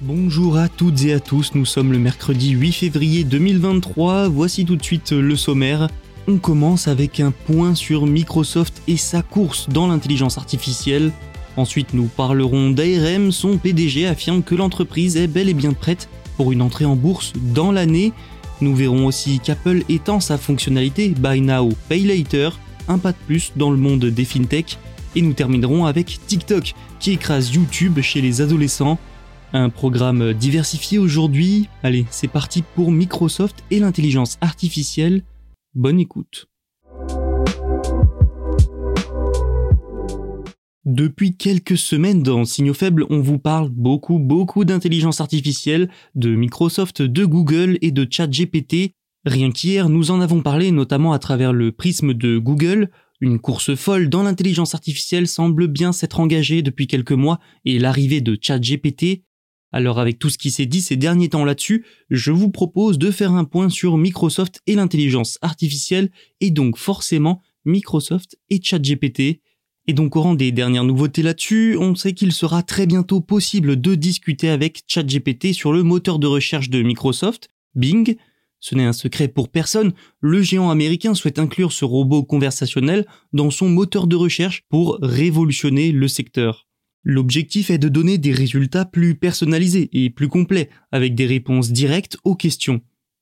Bonjour à toutes et à tous, nous sommes le mercredi 8 février 2023, voici tout de suite le sommaire. On commence avec un point sur Microsoft et sa course dans l'intelligence artificielle. Ensuite, nous parlerons d'ARM. Son PDG affirme que l'entreprise est bel et bien prête pour une entrée en bourse dans l'année. Nous verrons aussi qu'Apple étend sa fonctionnalité Buy Now, Pay Later, un pas de plus dans le monde des fintech. Et nous terminerons avec TikTok qui écrase YouTube chez les adolescents. Un programme diversifié aujourd'hui. Allez, c'est parti pour Microsoft et l'intelligence artificielle. Bonne écoute. Depuis quelques semaines dans Signaux Faibles, on vous parle beaucoup beaucoup d'intelligence artificielle, de Microsoft, de Google et de ChatGPT. Rien qu'hier, nous en avons parlé notamment à travers le prisme de Google. Une course folle dans l'intelligence artificielle semble bien s'être engagée depuis quelques mois et l'arrivée de ChatGPT. Alors avec tout ce qui s'est dit ces derniers temps là-dessus, je vous propose de faire un point sur Microsoft et l'intelligence artificielle et donc forcément Microsoft et ChatGPT. Et donc au rang des dernières nouveautés là-dessus, on sait qu'il sera très bientôt possible de discuter avec ChatGPT sur le moteur de recherche de Microsoft, Bing. Ce n'est un secret pour personne, le géant américain souhaite inclure ce robot conversationnel dans son moteur de recherche pour révolutionner le secteur. L'objectif est de donner des résultats plus personnalisés et plus complets, avec des réponses directes aux questions.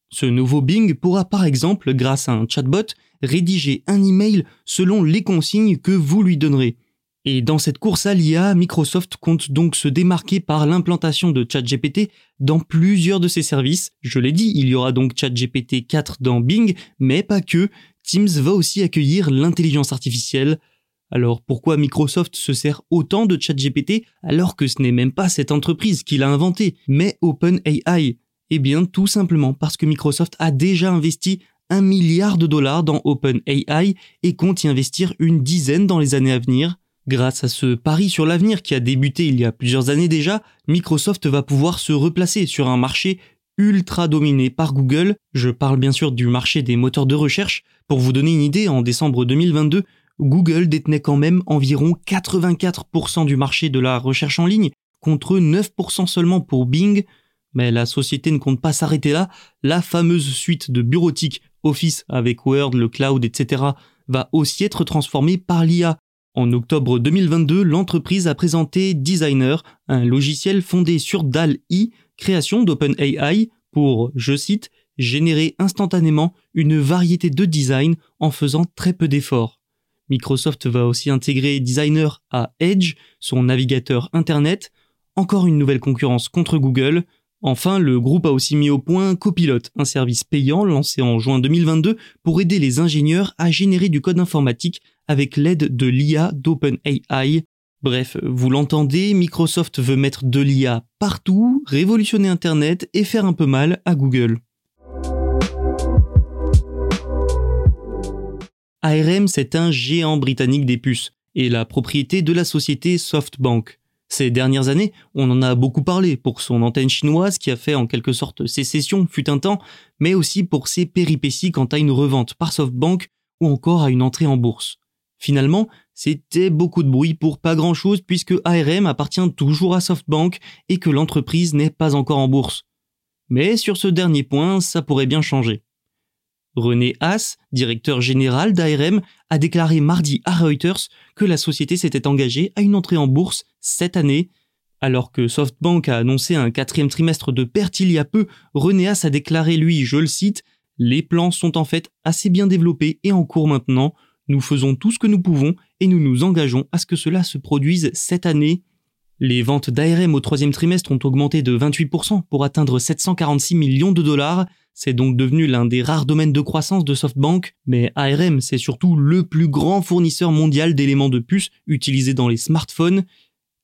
Ce nouveau Bing pourra par exemple, grâce à un chatbot, rédiger un email selon les consignes que vous lui donnerez. Et dans cette course à l'IA, Microsoft compte donc se démarquer par l'implantation de ChatGPT dans plusieurs de ses services. Je l'ai dit, il y aura donc ChatGPT 4 dans Bing, mais pas que. Teams va aussi accueillir l'intelligence artificielle. Alors pourquoi Microsoft se sert autant de ChatGPT alors que ce n'est même pas cette entreprise qui l'a inventé, mais OpenAI? Eh bien tout simplement parce que Microsoft a déjà investi un milliard de dollars dans OpenAI et compte y investir une dizaine dans les années à venir. Grâce à ce pari sur l'avenir qui a débuté il y a plusieurs années déjà, Microsoft va pouvoir se replacer sur un marché ultra dominé par Google. Je parle bien sûr du marché des moteurs de recherche. Pour vous donner une idée, en décembre 2022, Google détenait quand même environ 84% du marché de la recherche en ligne, contre 9% seulement pour Bing. Mais la société ne compte pas s'arrêter là. La fameuse suite de bureautique Office avec Word, le cloud, etc. va aussi être transformée par l'IA. En octobre 2022, l'entreprise a présenté Designer, un logiciel fondé sur DAL-I, création d'OpenAI, pour, je cite, générer instantanément une variété de designs en faisant très peu d'efforts. Microsoft va aussi intégrer Designer à Edge, son navigateur Internet, encore une nouvelle concurrence contre Google. Enfin, le groupe a aussi mis au point Copilot, un service payant lancé en juin 2022 pour aider les ingénieurs à générer du code informatique avec l'aide de l'IA d'OpenAI. Bref, vous l'entendez, Microsoft veut mettre de l'IA partout, révolutionner Internet et faire un peu mal à Google. ARM, c'est un géant britannique des puces et la propriété de la société SoftBank. Ces dernières années, on en a beaucoup parlé pour son antenne chinoise qui a fait en quelque sorte sécession fut un temps, mais aussi pour ses péripéties quant à une revente par SoftBank ou encore à une entrée en bourse. Finalement, c'était beaucoup de bruit pour pas grand chose puisque ARM appartient toujours à SoftBank et que l'entreprise n'est pas encore en bourse. Mais sur ce dernier point, ça pourrait bien changer. René Haas, directeur général d'ARM, a déclaré mardi à Reuters que la société s'était engagée à une entrée en bourse cette année. Alors que SoftBank a annoncé un quatrième trimestre de perte il y a peu, Renéas a déclaré lui, je le cite, Les plans sont en fait assez bien développés et en cours maintenant. Nous faisons tout ce que nous pouvons et nous nous engageons à ce que cela se produise cette année. Les ventes d'ARM au troisième trimestre ont augmenté de 28% pour atteindre 746 millions de dollars. C'est donc devenu l'un des rares domaines de croissance de SoftBank, mais ARM c'est surtout le plus grand fournisseur mondial d'éléments de puces utilisés dans les smartphones.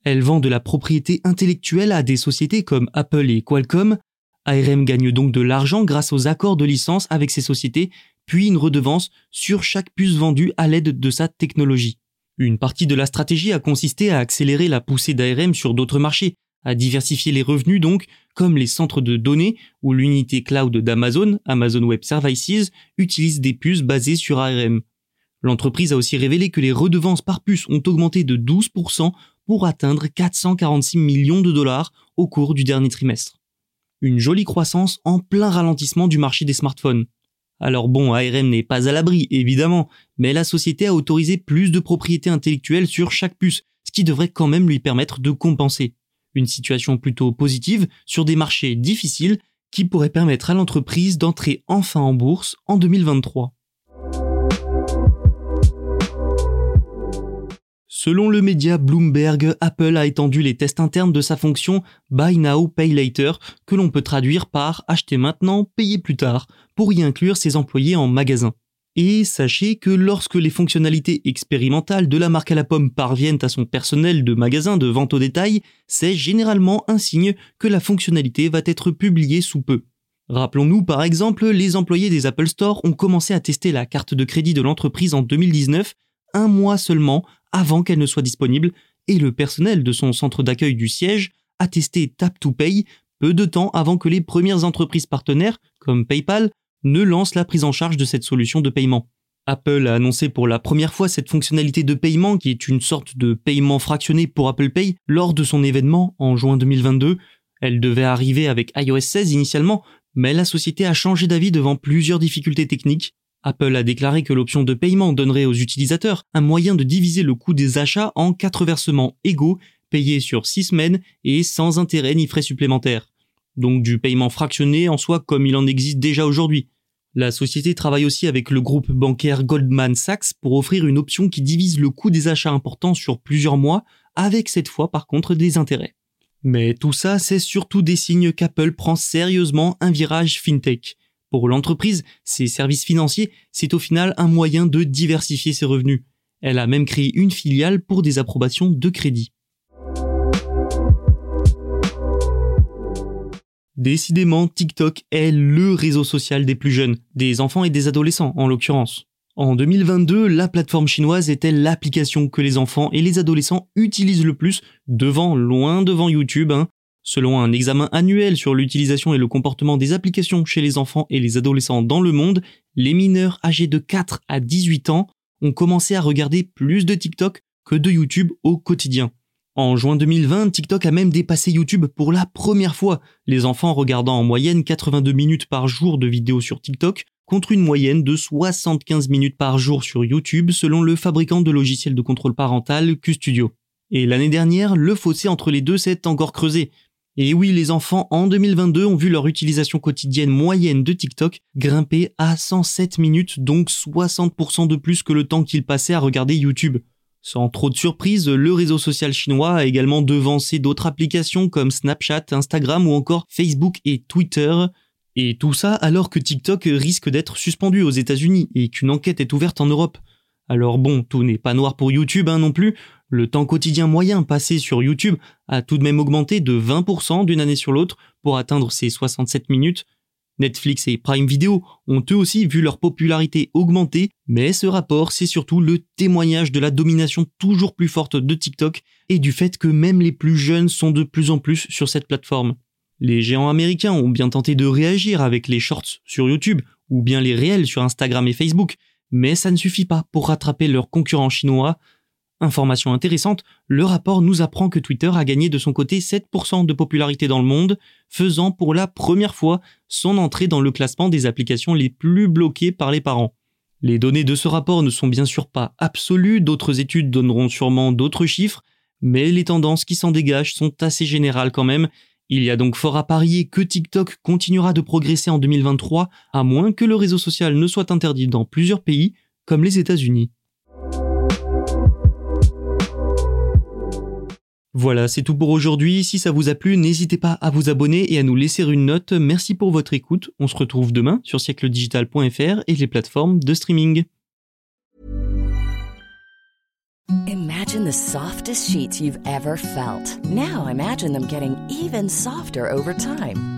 Elle vend de la propriété intellectuelle à des sociétés comme Apple et Qualcomm. ARM gagne donc de l'argent grâce aux accords de licence avec ces sociétés, puis une redevance sur chaque puce vendue à l'aide de sa technologie. Une partie de la stratégie a consisté à accélérer la poussée d'ARM sur d'autres marchés, à diversifier les revenus donc, comme les centres de données où l'unité cloud d'Amazon, Amazon Web Services, utilise des puces basées sur ARM. L'entreprise a aussi révélé que les redevances par puce ont augmenté de 12% pour atteindre 446 millions de dollars au cours du dernier trimestre. Une jolie croissance en plein ralentissement du marché des smartphones. Alors bon, ARM n'est pas à l'abri, évidemment, mais la société a autorisé plus de propriété intellectuelle sur chaque puce, ce qui devrait quand même lui permettre de compenser. Une situation plutôt positive sur des marchés difficiles qui pourrait permettre à l'entreprise d'entrer enfin en bourse en 2023. Selon le média Bloomberg, Apple a étendu les tests internes de sa fonction Buy Now, Pay Later, que l'on peut traduire par acheter maintenant, payer plus tard, pour y inclure ses employés en magasin. Et sachez que lorsque les fonctionnalités expérimentales de la marque à la pomme parviennent à son personnel de magasin de vente au détail, c'est généralement un signe que la fonctionnalité va être publiée sous peu. Rappelons-nous par exemple, les employés des Apple Store ont commencé à tester la carte de crédit de l'entreprise en 2019, un mois seulement avant qu'elle ne soit disponible, et le personnel de son centre d'accueil du siège a testé Tap to Pay peu de temps avant que les premières entreprises partenaires, comme PayPal, ne lancent la prise en charge de cette solution de paiement. Apple a annoncé pour la première fois cette fonctionnalité de paiement qui est une sorte de paiement fractionné pour Apple Pay lors de son événement en juin 2022. Elle devait arriver avec iOS 16 initialement, mais la société a changé d'avis devant plusieurs difficultés techniques Apple a déclaré que l'option de paiement donnerait aux utilisateurs un moyen de diviser le coût des achats en quatre versements égaux, payés sur six semaines et sans intérêt ni frais supplémentaires. Donc du paiement fractionné en soi comme il en existe déjà aujourd'hui. La société travaille aussi avec le groupe bancaire Goldman Sachs pour offrir une option qui divise le coût des achats importants sur plusieurs mois, avec cette fois par contre des intérêts. Mais tout ça, c'est surtout des signes qu'Apple prend sérieusement un virage fintech. Pour l'entreprise, ses services financiers, c'est au final un moyen de diversifier ses revenus. Elle a même créé une filiale pour des approbations de crédit. Décidément, TikTok est le réseau social des plus jeunes, des enfants et des adolescents en l'occurrence. En 2022, la plateforme chinoise était l'application que les enfants et les adolescents utilisent le plus, devant, loin devant YouTube, hein, Selon un examen annuel sur l'utilisation et le comportement des applications chez les enfants et les adolescents dans le monde, les mineurs âgés de 4 à 18 ans ont commencé à regarder plus de TikTok que de YouTube au quotidien. En juin 2020, TikTok a même dépassé YouTube pour la première fois, les enfants regardant en moyenne 82 minutes par jour de vidéos sur TikTok contre une moyenne de 75 minutes par jour sur YouTube selon le fabricant de logiciels de contrôle parental QStudio. Et l'année dernière, le fossé entre les deux s'est encore creusé, et oui, les enfants en 2022 ont vu leur utilisation quotidienne moyenne de TikTok grimper à 107 minutes, donc 60% de plus que le temps qu'ils passaient à regarder YouTube. Sans trop de surprise, le réseau social chinois a également devancé d'autres applications comme Snapchat, Instagram ou encore Facebook et Twitter. Et tout ça alors que TikTok risque d'être suspendu aux États-Unis et qu'une enquête est ouverte en Europe. Alors bon, tout n'est pas noir pour YouTube hein, non plus, le temps quotidien moyen passé sur YouTube a tout de même augmenté de 20% d'une année sur l'autre pour atteindre ses 67 minutes. Netflix et Prime Video ont eux aussi vu leur popularité augmenter, mais ce rapport, c'est surtout le témoignage de la domination toujours plus forte de TikTok et du fait que même les plus jeunes sont de plus en plus sur cette plateforme. Les géants américains ont bien tenté de réagir avec les shorts sur YouTube ou bien les réels sur Instagram et Facebook, mais ça ne suffit pas pour rattraper leurs concurrents chinois Information intéressante, le rapport nous apprend que Twitter a gagné de son côté 7% de popularité dans le monde, faisant pour la première fois son entrée dans le classement des applications les plus bloquées par les parents. Les données de ce rapport ne sont bien sûr pas absolues, d'autres études donneront sûrement d'autres chiffres, mais les tendances qui s'en dégagent sont assez générales quand même. Il y a donc fort à parier que TikTok continuera de progresser en 2023, à moins que le réseau social ne soit interdit dans plusieurs pays, comme les États-Unis. Voilà, c'est tout pour aujourd'hui. Si ça vous a plu, n'hésitez pas à vous abonner et à nous laisser une note. Merci pour votre écoute. On se retrouve demain sur siècledigital.fr et les plateformes de streaming. Imagine the softest sheets you've ever felt. Now imagine them getting even softer over time.